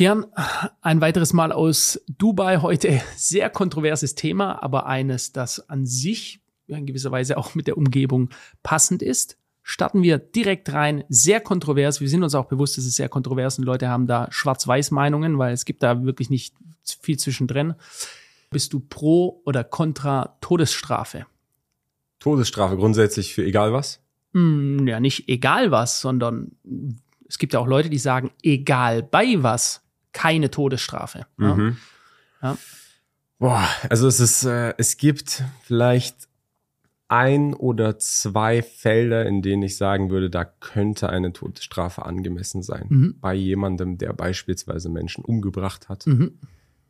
Kian, ein weiteres Mal aus Dubai heute. Sehr kontroverses Thema, aber eines, das an sich in gewisser Weise auch mit der Umgebung passend ist. Starten wir direkt rein. Sehr kontrovers. Wir sind uns auch bewusst, dass es sehr kontrovers und Leute haben da Schwarz-Weiß-Meinungen, weil es gibt da wirklich nicht viel zwischendrin. Bist du pro oder contra Todesstrafe? Todesstrafe grundsätzlich für egal was? Hm, ja, nicht egal was, sondern es gibt ja auch Leute, die sagen, egal bei was, keine Todesstrafe. Mhm. Ja. Boah, also es ist, äh, es gibt vielleicht ein oder zwei Felder, in denen ich sagen würde, da könnte eine Todesstrafe angemessen sein. Mhm. Bei jemandem, der beispielsweise Menschen umgebracht hat, mhm.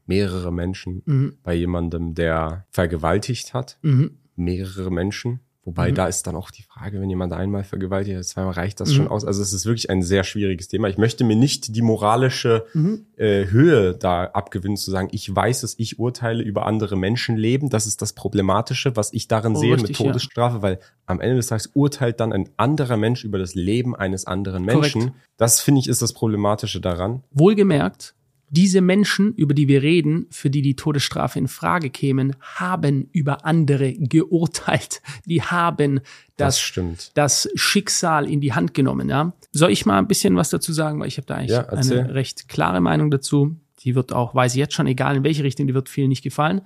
mehrere Menschen, mhm. bei jemandem, der vergewaltigt hat, mhm. mehrere Menschen, Wobei mhm. da ist dann auch die Frage, wenn jemand einmal vergewaltigt, zweimal reicht das mhm. schon aus. Also es ist wirklich ein sehr schwieriges Thema. Ich möchte mir nicht die moralische mhm. äh, Höhe da abgewinnen, zu sagen, ich weiß es, ich urteile über andere Menschenleben. Das ist das Problematische, was ich darin oh, sehe richtig, mit Todesstrafe, ja. weil am Ende des Tages urteilt dann ein anderer Mensch über das Leben eines anderen Menschen. Korrekt. Das finde ich ist das Problematische daran. Wohlgemerkt, diese Menschen, über die wir reden, für die die Todesstrafe in Frage kämen, haben über andere geurteilt. Die haben das, das, das Schicksal in die Hand genommen. Ja? Soll ich mal ein bisschen was dazu sagen? Weil ich habe da eigentlich ja, eine recht klare Meinung dazu. Die wird auch, weiß ich jetzt schon, egal in welche Richtung, die wird vielen nicht gefallen.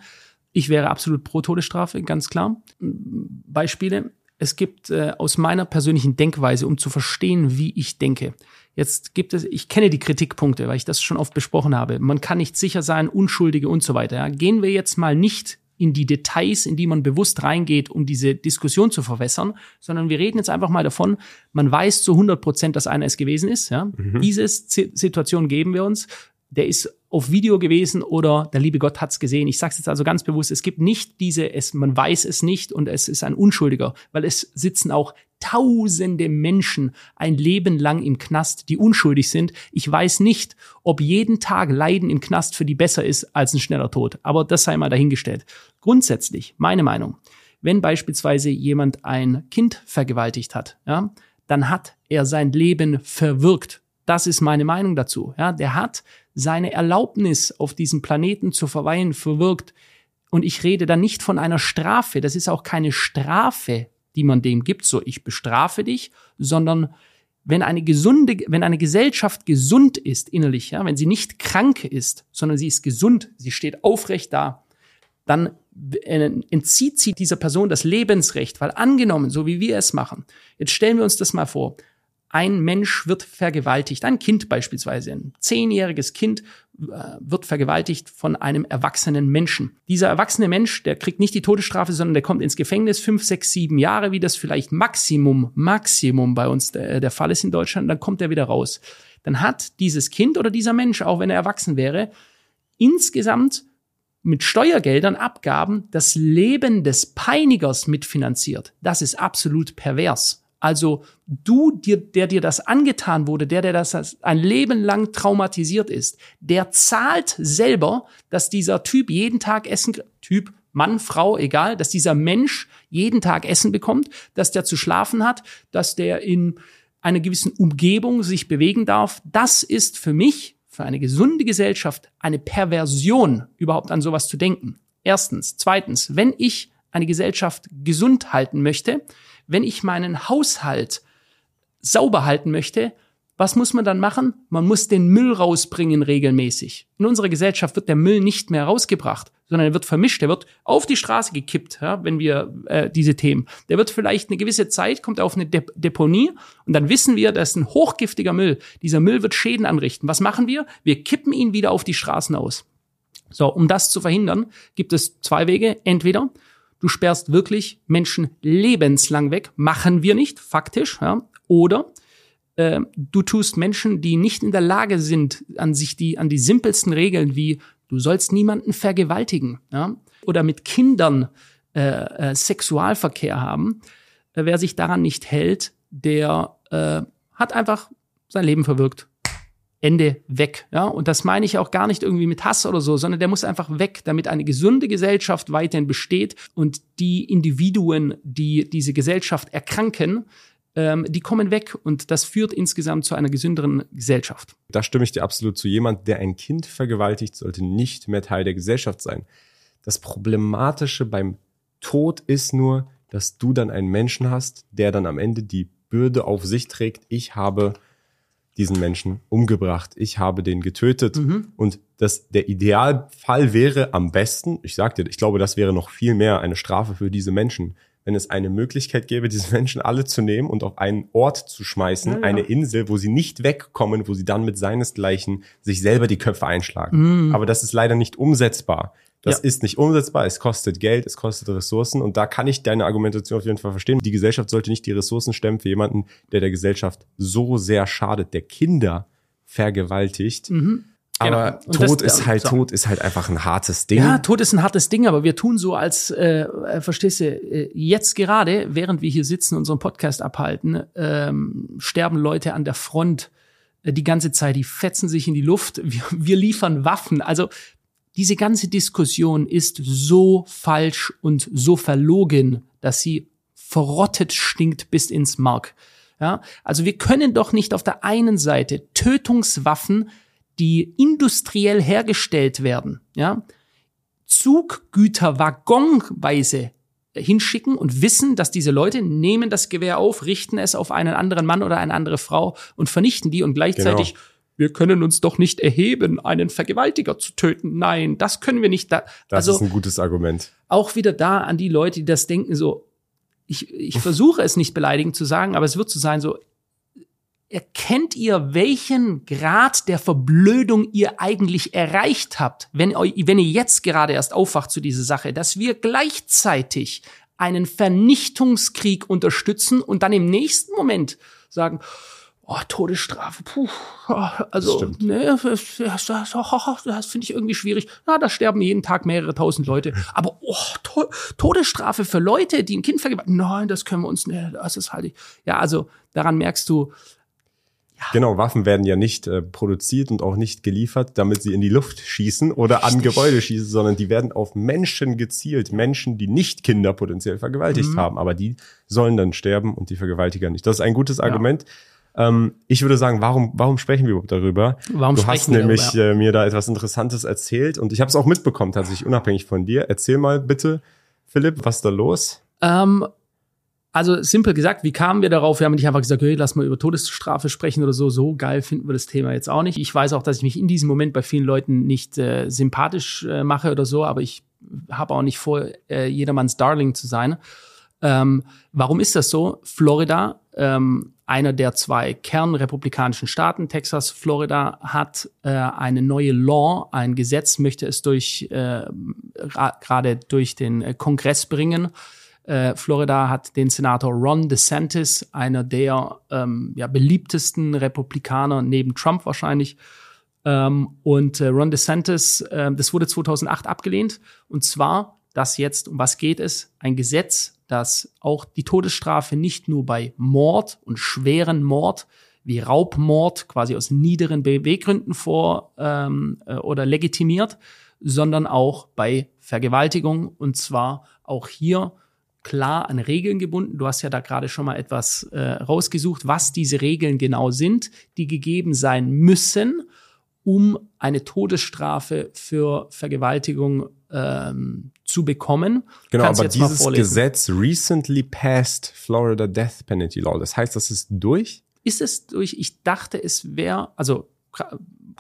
Ich wäre absolut pro Todesstrafe, ganz klar. Beispiele. Es gibt äh, aus meiner persönlichen Denkweise, um zu verstehen, wie ich denke, Jetzt gibt es, ich kenne die Kritikpunkte, weil ich das schon oft besprochen habe. Man kann nicht sicher sein, Unschuldige und so weiter. Ja. Gehen wir jetzt mal nicht in die Details, in die man bewusst reingeht, um diese Diskussion zu verwässern, sondern wir reden jetzt einfach mal davon, man weiß zu 100 Prozent, dass einer es gewesen ist. Ja. Mhm. Diese Situation geben wir uns der ist auf Video gewesen oder der liebe Gott hat's gesehen. Ich sage es jetzt also ganz bewusst, es gibt nicht diese, es, man weiß es nicht und es ist ein Unschuldiger, weil es sitzen auch tausende Menschen ein Leben lang im Knast, die unschuldig sind. Ich weiß nicht, ob jeden Tag Leiden im Knast für die besser ist als ein schneller Tod, aber das sei mal dahingestellt. Grundsätzlich, meine Meinung, wenn beispielsweise jemand ein Kind vergewaltigt hat, ja, dann hat er sein Leben verwirkt. Das ist meine Meinung dazu. Ja, der hat seine Erlaubnis auf diesem Planeten zu verweilen verwirkt. Und ich rede da nicht von einer Strafe. Das ist auch keine Strafe, die man dem gibt, so ich bestrafe dich, sondern wenn eine gesunde, wenn eine Gesellschaft gesund ist innerlich, ja, wenn sie nicht krank ist, sondern sie ist gesund, sie steht aufrecht da, dann entzieht sie dieser Person das Lebensrecht, weil angenommen, so wie wir es machen, jetzt stellen wir uns das mal vor, ein Mensch wird vergewaltigt, ein Kind beispielsweise, ein zehnjähriges Kind äh, wird vergewaltigt von einem erwachsenen Menschen. Dieser erwachsene Mensch, der kriegt nicht die Todesstrafe, sondern der kommt ins Gefängnis fünf, sechs, sieben Jahre, wie das vielleicht Maximum, Maximum bei uns der, der Fall ist in Deutschland, dann kommt er wieder raus. Dann hat dieses Kind oder dieser Mensch, auch wenn er erwachsen wäre, insgesamt mit Steuergeldern, Abgaben das Leben des Peinigers mitfinanziert. Das ist absolut pervers. Also du, dir, der dir das angetan wurde, der, der das ein Leben lang traumatisiert ist, der zahlt selber, dass dieser Typ jeden Tag Essen, Typ, Mann, Frau, egal, dass dieser Mensch jeden Tag Essen bekommt, dass der zu schlafen hat, dass der in einer gewissen Umgebung sich bewegen darf. Das ist für mich, für eine gesunde Gesellschaft, eine Perversion, überhaupt an sowas zu denken. Erstens. Zweitens, wenn ich eine Gesellschaft gesund halten möchte, wenn ich meinen Haushalt sauber halten möchte, was muss man dann machen? Man muss den Müll rausbringen regelmäßig. In unserer Gesellschaft wird der Müll nicht mehr rausgebracht, sondern er wird vermischt, er wird auf die Straße gekippt, ja, wenn wir äh, diese Themen. Der wird vielleicht eine gewisse Zeit, kommt auf eine Dep Deponie und dann wissen wir, das ist ein hochgiftiger Müll. Dieser Müll wird Schäden anrichten. Was machen wir? Wir kippen ihn wieder auf die Straßen aus. So, um das zu verhindern, gibt es zwei Wege. Entweder du sperrst wirklich Menschen lebenslang weg, machen wir nicht, faktisch, ja, oder äh, du tust Menschen, die nicht in der Lage sind, an sich die, an die simpelsten Regeln wie du sollst niemanden vergewaltigen, ja, oder mit Kindern äh, äh, Sexualverkehr haben, äh, wer sich daran nicht hält, der äh, hat einfach sein Leben verwirkt. Ende weg. Ja, und das meine ich auch gar nicht irgendwie mit Hass oder so, sondern der muss einfach weg, damit eine gesunde Gesellschaft weiterhin besteht und die Individuen, die diese Gesellschaft erkranken, ähm, die kommen weg und das führt insgesamt zu einer gesünderen Gesellschaft. Da stimme ich dir absolut zu. Jemand, der ein Kind vergewaltigt, sollte nicht mehr Teil der Gesellschaft sein. Das Problematische beim Tod ist nur, dass du dann einen Menschen hast, der dann am Ende die Bürde auf sich trägt. Ich habe diesen Menschen umgebracht. Ich habe den getötet. Mhm. Und das, der Idealfall wäre am besten, ich sag dir, ich glaube, das wäre noch viel mehr eine Strafe für diese Menschen, wenn es eine Möglichkeit gäbe, diese Menschen alle zu nehmen und auf einen Ort zu schmeißen, ja, ja. eine Insel, wo sie nicht wegkommen, wo sie dann mit seinesgleichen sich selber die Köpfe einschlagen. Mhm. Aber das ist leider nicht umsetzbar. Das ja. ist nicht umsetzbar, es kostet Geld, es kostet Ressourcen und da kann ich deine Argumentation auf jeden Fall verstehen. Die Gesellschaft sollte nicht die Ressourcen stemmen für jemanden, der der Gesellschaft so sehr schadet, der Kinder vergewaltigt. Mhm. Aber genau. Tod das, ist halt, so. Tod ist halt einfach ein hartes Ding. Ja, Tod ist ein hartes Ding, aber wir tun so, als, äh, äh verstehst du, äh, jetzt gerade, während wir hier sitzen, unseren Podcast abhalten, ähm, sterben Leute an der Front äh, die ganze Zeit, die fetzen sich in die Luft, wir, wir liefern Waffen. Also diese ganze Diskussion ist so falsch und so verlogen, dass sie verrottet stinkt bis ins Mark. Ja, also wir können doch nicht auf der einen Seite Tötungswaffen, die industriell hergestellt werden, ja, Zuggüter waggonweise hinschicken und wissen, dass diese Leute nehmen das Gewehr auf, richten es auf einen anderen Mann oder eine andere Frau und vernichten die und gleichzeitig genau wir können uns doch nicht erheben, einen Vergewaltiger zu töten. Nein, das können wir nicht. Da, das also, ist ein gutes Argument. Auch wieder da an die Leute, die das denken, so, ich, ich versuche es nicht beleidigend zu sagen, aber es wird so sein, so, erkennt ihr, welchen Grad der Verblödung ihr eigentlich erreicht habt, wenn, wenn ihr jetzt gerade erst aufwacht zu dieser Sache, dass wir gleichzeitig einen Vernichtungskrieg unterstützen und dann im nächsten Moment sagen, Oh, Todesstrafe, puh, also, ne, das, das, das finde ich irgendwie schwierig. Na, da sterben jeden Tag mehrere tausend Leute. Aber oh, to Todesstrafe für Leute, die ein Kind vergewaltigen, nein, das können wir uns, ne, das ist halt, ja, also daran merkst du, ja. Genau, Waffen werden ja nicht äh, produziert und auch nicht geliefert, damit sie in die Luft schießen oder Richtig. an Gebäude schießen, sondern die werden auf Menschen gezielt. Menschen, die nicht Kinder potenziell vergewaltigt mhm. haben, aber die sollen dann sterben und die Vergewaltiger nicht. Das ist ein gutes Argument. Ja. Ähm, ich würde sagen, warum, warum sprechen wir überhaupt darüber? Warum du hast nämlich darüber, äh, mir da etwas Interessantes erzählt und ich habe es auch mitbekommen, tatsächlich unabhängig von dir. Erzähl mal bitte, Philipp, was ist da los? Ähm, also simpel gesagt, wie kamen wir darauf? Wir haben nicht einfach gesagt, hey, lass mal über Todesstrafe sprechen oder so. So geil finden wir das Thema jetzt auch nicht. Ich weiß auch, dass ich mich in diesem Moment bei vielen Leuten nicht äh, sympathisch äh, mache oder so, aber ich habe auch nicht vor, äh, jedermanns Darling zu sein. Ähm, warum ist das so? Florida ähm, einer der zwei kernrepublikanischen Staaten, Texas, Florida, hat äh, eine neue Law, ein Gesetz, möchte es durch äh, gerade durch den äh, Kongress bringen. Äh, Florida hat den Senator Ron DeSantis, einer der ähm, ja, beliebtesten Republikaner neben Trump wahrscheinlich. Ähm, und äh, Ron DeSantis, äh, das wurde 2008 abgelehnt. Und zwar, dass jetzt, um was geht es? Ein Gesetz, dass auch die Todesstrafe nicht nur bei Mord und schweren Mord wie Raubmord quasi aus niederen Beweggründen vor ähm, äh, oder legitimiert, sondern auch bei Vergewaltigung und zwar auch hier klar an Regeln gebunden. Du hast ja da gerade schon mal etwas äh, rausgesucht, was diese Regeln genau sind, die gegeben sein müssen, um eine Todesstrafe für Vergewaltigung ähm, zu bekommen. Genau, Kannst aber dieses Gesetz recently passed Florida Death Penalty Law. Das heißt, das ist durch? Ist es durch? Ich dachte, es wäre, also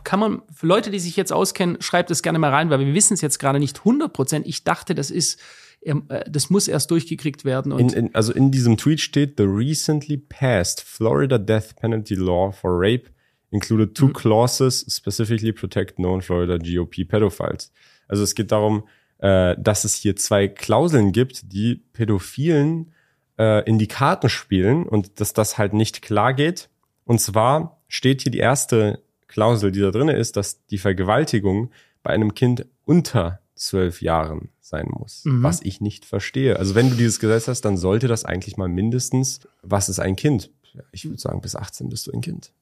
kann man, für Leute, die sich jetzt auskennen, schreibt es gerne mal rein, weil wir wissen es jetzt gerade nicht 100 Prozent. Ich dachte, das ist, ähm, äh, das muss erst durchgekriegt werden. In, in, also in diesem Tweet steht, the recently passed Florida Death Penalty Law for Rape included two mhm. clauses specifically protect known Florida GOP pedophiles. Also es geht darum, äh, dass es hier zwei Klauseln gibt, die Pädophilen äh, in die Karten spielen und dass das halt nicht klar geht. Und zwar steht hier die erste Klausel, die da drin ist, dass die Vergewaltigung bei einem Kind unter zwölf Jahren sein muss, mhm. was ich nicht verstehe. Also wenn du dieses Gesetz hast, dann sollte das eigentlich mal mindestens, was ist ein Kind? Ich würde sagen, bis 18 bist du ein Kind.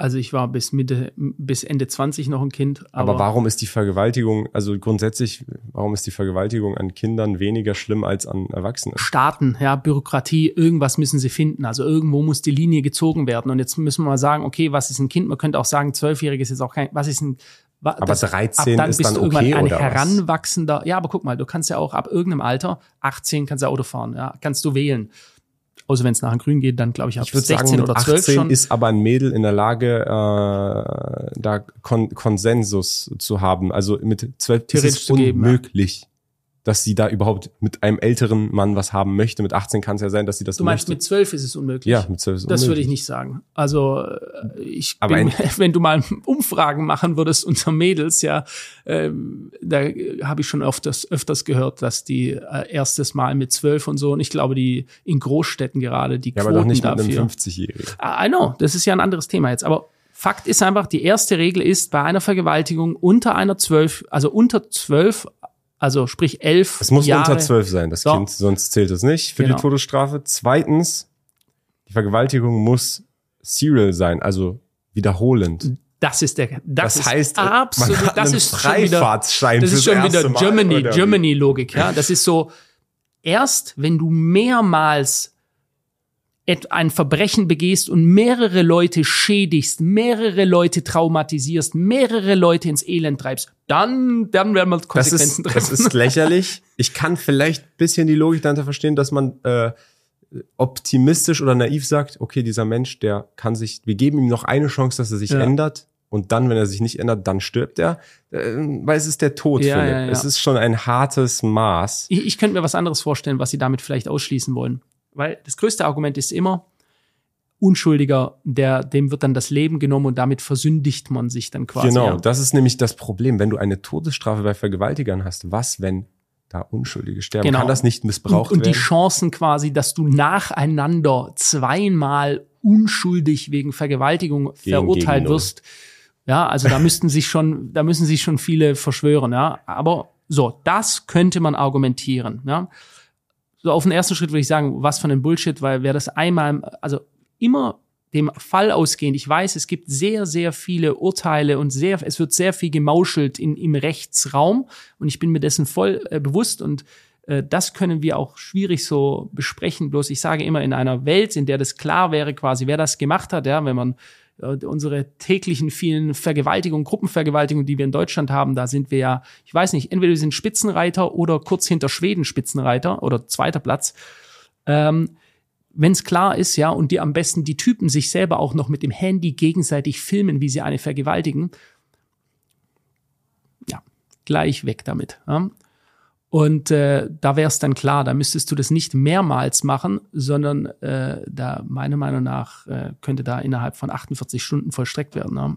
Also ich war bis Mitte, bis Ende 20 noch ein Kind. Aber, aber, warum ist die Vergewaltigung, also grundsätzlich, warum ist die Vergewaltigung an Kindern weniger schlimm als an Erwachsenen? Staaten, ja, Bürokratie, irgendwas müssen sie finden. Also irgendwo muss die Linie gezogen werden. Und jetzt müssen wir mal sagen, okay, was ist ein Kind? Man könnte auch sagen, zwölfjährig ist jetzt auch kein, was ist ein, aber das, 13 dann ist dann okay ein oder heranwachsender. Was? Ja, aber guck mal, du kannst ja auch ab irgendeinem Alter 18 kannst du Auto fahren, ja, kannst du wählen. Außer wenn es nach Grün geht, dann glaube ich ab ich 16 sagen, oder 12 18 schon. ist aber ein Mädel in der Lage, äh, da Kon Konsensus zu haben. Also mit 12 ist es unmöglich. Geben, ja dass sie da überhaupt mit einem älteren Mann was haben möchte. Mit 18 kann es ja sein, dass sie das Du meinst, möchte. mit 12 ist es unmöglich? Ja, mit 12 ist es unmöglich. Das würde ich nicht sagen. Also äh, ich Aber bin, wenn du mal Umfragen machen würdest unter Mädels, ja, äh, da habe ich schon öfters, öfters gehört, dass die äh, erstes Mal mit 12 und so, und ich glaube, die in Großstädten gerade, die ja, Quoten aber doch nicht dafür, mit einem 50-Jährigen. I know, das ist ja ein anderes Thema jetzt. Aber Fakt ist einfach, die erste Regel ist, bei einer Vergewaltigung unter einer 12, also unter 12 also sprich elf. Es muss Jahre. unter zwölf sein, das so. Kind, sonst zählt es nicht für genau. die Todesstrafe. Zweitens, die Vergewaltigung muss serial sein, also wiederholend. Das ist der, das, das heißt, absolut, man hat das ist Freifahrtsschein das ist schon wieder Germany, Germany Logik, ja. Das ist so, erst wenn du mehrmals ein Verbrechen begehst und mehrere Leute schädigst, mehrere Leute traumatisierst, mehrere Leute ins Elend treibst, dann, dann werden wir Konsequenzen das ist, treffen. Das ist lächerlich. Ich kann vielleicht bisschen die Logik dahinter verstehen, dass man äh, optimistisch oder naiv sagt, okay, dieser Mensch, der kann sich, wir geben ihm noch eine Chance, dass er sich ja. ändert. Und dann, wenn er sich nicht ändert, dann stirbt er. Äh, weil es ist der Tod, ja, Philipp. Ja. Es ist schon ein hartes Maß. Ich, ich könnte mir was anderes vorstellen, was sie damit vielleicht ausschließen wollen. Weil das größte Argument ist immer, Unschuldiger, der, dem wird dann das Leben genommen und damit versündigt man sich dann quasi. Genau, das ist nämlich das Problem. Wenn du eine Todesstrafe bei Vergewaltigern hast, was, wenn da Unschuldige sterben? Genau. Kann das nicht missbraucht und, und werden? Und die Chancen quasi, dass du nacheinander zweimal unschuldig wegen Vergewaltigung gegen, verurteilt gegen wirst. Ja, also da müssten sich schon, da müssen sich schon viele verschwören, ja. Aber so, das könnte man argumentieren, ja so auf den ersten Schritt würde ich sagen, was von ein Bullshit, weil wer das einmal, also immer dem Fall ausgehend, ich weiß, es gibt sehr, sehr viele Urteile und sehr, es wird sehr viel gemauschelt in, im Rechtsraum und ich bin mir dessen voll äh, bewusst und äh, das können wir auch schwierig so besprechen. Bloß ich sage immer in einer Welt, in der das klar wäre, quasi, wer das gemacht hat, ja, wenn man unsere täglichen vielen Vergewaltigungen, Gruppenvergewaltigungen, die wir in Deutschland haben, da sind wir ja, ich weiß nicht, entweder wir sind Spitzenreiter oder kurz hinter Schweden Spitzenreiter oder zweiter Platz. Ähm, wenn es klar ist, ja, und die am besten die Typen sich selber auch noch mit dem Handy gegenseitig filmen, wie sie eine vergewaltigen, ja, gleich weg damit. Ja. Und äh, da wäre es dann klar, da müsstest du das nicht mehrmals machen, sondern äh, da meiner Meinung nach äh, könnte da innerhalb von 48 Stunden vollstreckt werden. Ne?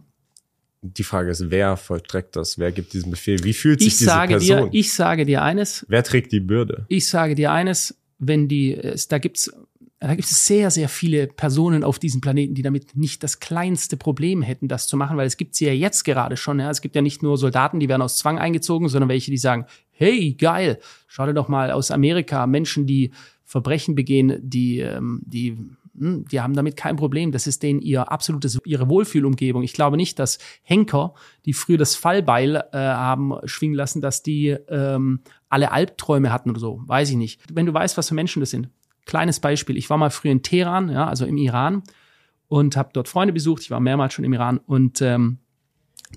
Die Frage ist, wer vollstreckt das? Wer gibt diesen Befehl? Wie fühlt sich ich diese sage Person? Dir, ich sage dir eines. Wer trägt die Bürde? Ich sage dir eines, wenn die, es, da gibt's da gibt es sehr, sehr viele Personen auf diesem Planeten, die damit nicht das kleinste Problem hätten, das zu machen, weil es gibt sie ja jetzt gerade schon. Ja. Es gibt ja nicht nur Soldaten, die werden aus Zwang eingezogen, sondern welche, die sagen, hey, geil, schau dir doch mal aus Amerika Menschen, die Verbrechen begehen, die, ähm, die, hm, die haben damit kein Problem. Das ist denen ihr absolutes, ihre Wohlfühlumgebung. Ich glaube nicht, dass Henker, die früher das Fallbeil äh, haben schwingen lassen, dass die ähm, alle Albträume hatten oder so. Weiß ich nicht. Wenn du weißt, was für Menschen das sind. Kleines Beispiel, ich war mal früher in Teheran, ja, also im Iran, und habe dort Freunde besucht. Ich war mehrmals schon im Iran und ähm,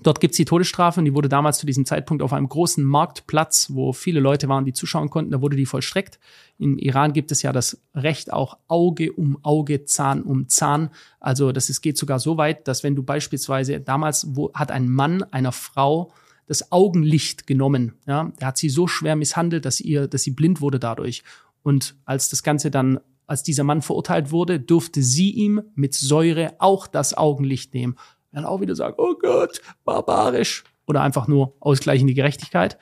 dort gibt's die Todesstrafe und die wurde damals zu diesem Zeitpunkt auf einem großen Marktplatz, wo viele Leute waren, die zuschauen konnten, da wurde die vollstreckt. Im Iran gibt es ja das Recht auch Auge um Auge, Zahn um Zahn. Also das ist, geht sogar so weit, dass wenn du beispielsweise damals wo, hat ein Mann einer Frau das Augenlicht genommen, ja, der hat sie so schwer misshandelt, dass ihr, dass sie blind wurde dadurch. Und als das Ganze dann, als dieser Mann verurteilt wurde, durfte sie ihm mit Säure auch das Augenlicht nehmen. Dann auch wieder sagen, oh Gott, barbarisch. Oder einfach nur ausgleichende Gerechtigkeit.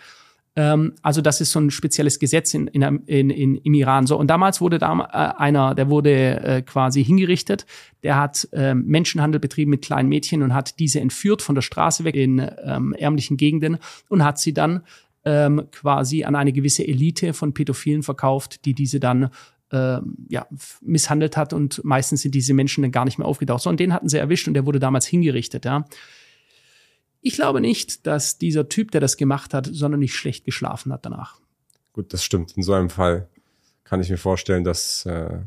Ähm, also das ist so ein spezielles Gesetz in, in, in, in, im Iran. So und damals wurde da äh, einer, der wurde äh, quasi hingerichtet. Der hat äh, Menschenhandel betrieben mit kleinen Mädchen und hat diese entführt von der Straße weg in ähm, ärmlichen Gegenden und hat sie dann ähm, quasi an eine gewisse Elite von Pädophilen verkauft, die diese dann äh, ja, misshandelt hat und meistens sind diese Menschen dann gar nicht mehr aufgetaucht. So, und den hatten sie erwischt und der wurde damals hingerichtet, ja. Ich glaube nicht, dass dieser Typ, der das gemacht hat, sondern nicht schlecht geschlafen hat danach. Gut, das stimmt. In so einem Fall kann ich mir vorstellen, dass äh,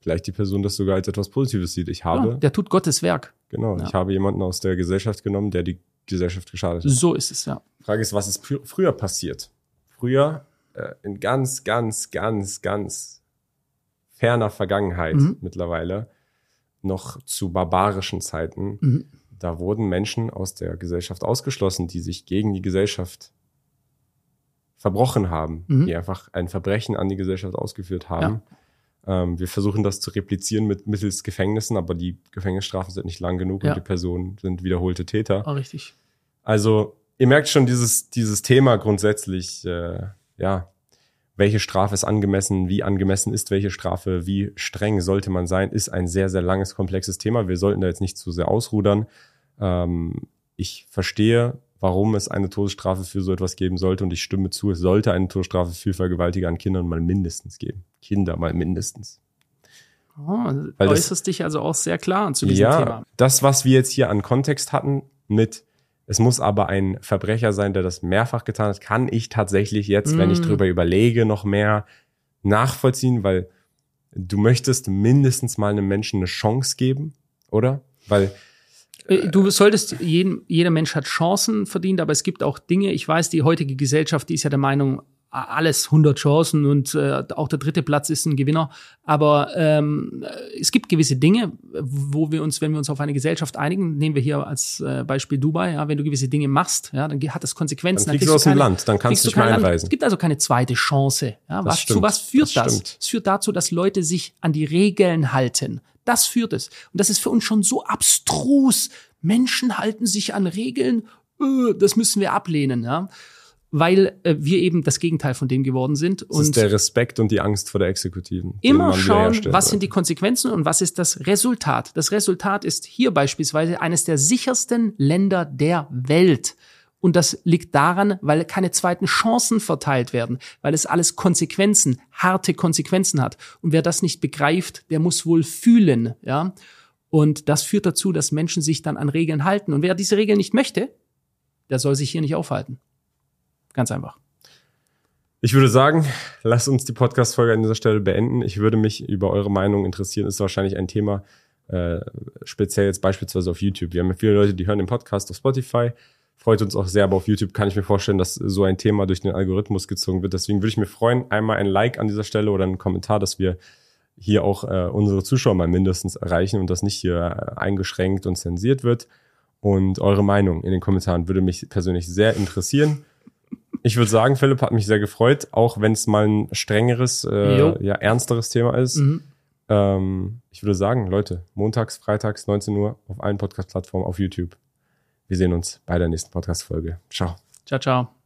vielleicht die Person das sogar als etwas Positives sieht. Ich habe. Ja, der tut Gottes Werk. Genau. Ja. Ich habe jemanden aus der Gesellschaft genommen, der die Gesellschaft geschadet hat. So ist es, ja. Frage ist, was ist früher passiert? Früher, äh, in ganz, ganz, ganz, ganz ferner Vergangenheit mhm. mittlerweile, noch zu barbarischen Zeiten, mhm. da wurden Menschen aus der Gesellschaft ausgeschlossen, die sich gegen die Gesellschaft verbrochen haben, mhm. die einfach ein Verbrechen an die Gesellschaft ausgeführt haben. Ja. Ähm, wir versuchen das zu replizieren mit mittels Gefängnissen, aber die Gefängnisstrafen sind nicht lang genug ja. und die Personen sind wiederholte Täter. Oh, richtig. Also ihr merkt schon dieses dieses Thema grundsätzlich, äh, ja, welche Strafe ist angemessen, wie angemessen ist welche Strafe, wie streng sollte man sein, ist ein sehr sehr langes komplexes Thema. Wir sollten da jetzt nicht zu sehr ausrudern. Ähm, ich verstehe warum es eine Todesstrafe für so etwas geben sollte. Und ich stimme zu, es sollte eine Todesstrafe für Vergewaltiger an Kindern mal mindestens geben. Kinder mal mindestens. Oh, Weil äußerst das, dich also auch sehr klar zu diesem ja, Thema. Das, was wir jetzt hier an Kontext hatten mit es muss aber ein Verbrecher sein, der das mehrfach getan hat, kann ich tatsächlich jetzt, mm. wenn ich mm. drüber überlege, noch mehr nachvollziehen, weil du möchtest mindestens mal einem Menschen eine Chance geben, oder? Weil äh, du solltest, jeden, jeder Mensch hat Chancen verdient, aber es gibt auch Dinge, ich weiß, die heutige Gesellschaft, die ist ja der Meinung, alles 100 Chancen und äh, auch der dritte Platz ist ein Gewinner. Aber ähm, es gibt gewisse Dinge, wo wir uns, wenn wir uns auf eine Gesellschaft einigen, nehmen wir hier als äh, Beispiel Dubai, ja, wenn du gewisse Dinge machst, ja, dann hat das Konsequenzen. Dann kriegst dann du aus dem Land, dann kannst du nicht mehr einreisen. Es gibt also keine zweite Chance. Ja, was, zu was führt das? das? Es führt dazu, dass Leute sich an die Regeln halten. Das führt es. Und das ist für uns schon so abstrus. Menschen halten sich an Regeln, öh, das müssen wir ablehnen, ja. Weil äh, wir eben das Gegenteil von dem geworden sind. Das und ist der Respekt und die Angst vor der Exekutiven. Immer schauen, was sind die Konsequenzen und was ist das Resultat. Das Resultat ist hier beispielsweise eines der sichersten Länder der Welt. Und das liegt daran, weil keine zweiten Chancen verteilt werden, weil es alles Konsequenzen, harte Konsequenzen hat. Und wer das nicht begreift, der muss wohl fühlen, ja. Und das führt dazu, dass Menschen sich dann an Regeln halten. Und wer diese Regeln nicht möchte, der soll sich hier nicht aufhalten. Ganz einfach. Ich würde sagen, lasst uns die Podcast-Folge an dieser Stelle beenden. Ich würde mich über eure Meinung interessieren. Ist wahrscheinlich ein Thema, äh, speziell jetzt beispielsweise auf YouTube. Wir haben ja viele Leute, die hören den Podcast auf Spotify freut uns auch sehr, aber auf YouTube kann ich mir vorstellen, dass so ein Thema durch den Algorithmus gezogen wird. Deswegen würde ich mir freuen, einmal ein Like an dieser Stelle oder einen Kommentar, dass wir hier auch äh, unsere Zuschauer mal mindestens erreichen und das nicht hier äh, eingeschränkt und zensiert wird. Und eure Meinung in den Kommentaren würde mich persönlich sehr interessieren. Ich würde sagen, Philipp hat mich sehr gefreut, auch wenn es mal ein strengeres, äh, ja, ernsteres Thema ist. Mhm. Ähm, ich würde sagen, Leute, montags, freitags, 19 Uhr auf allen Podcast-Plattformen auf YouTube. Wir sehen uns bei der nächsten Podcast-Folge. Ciao. Ciao, ciao.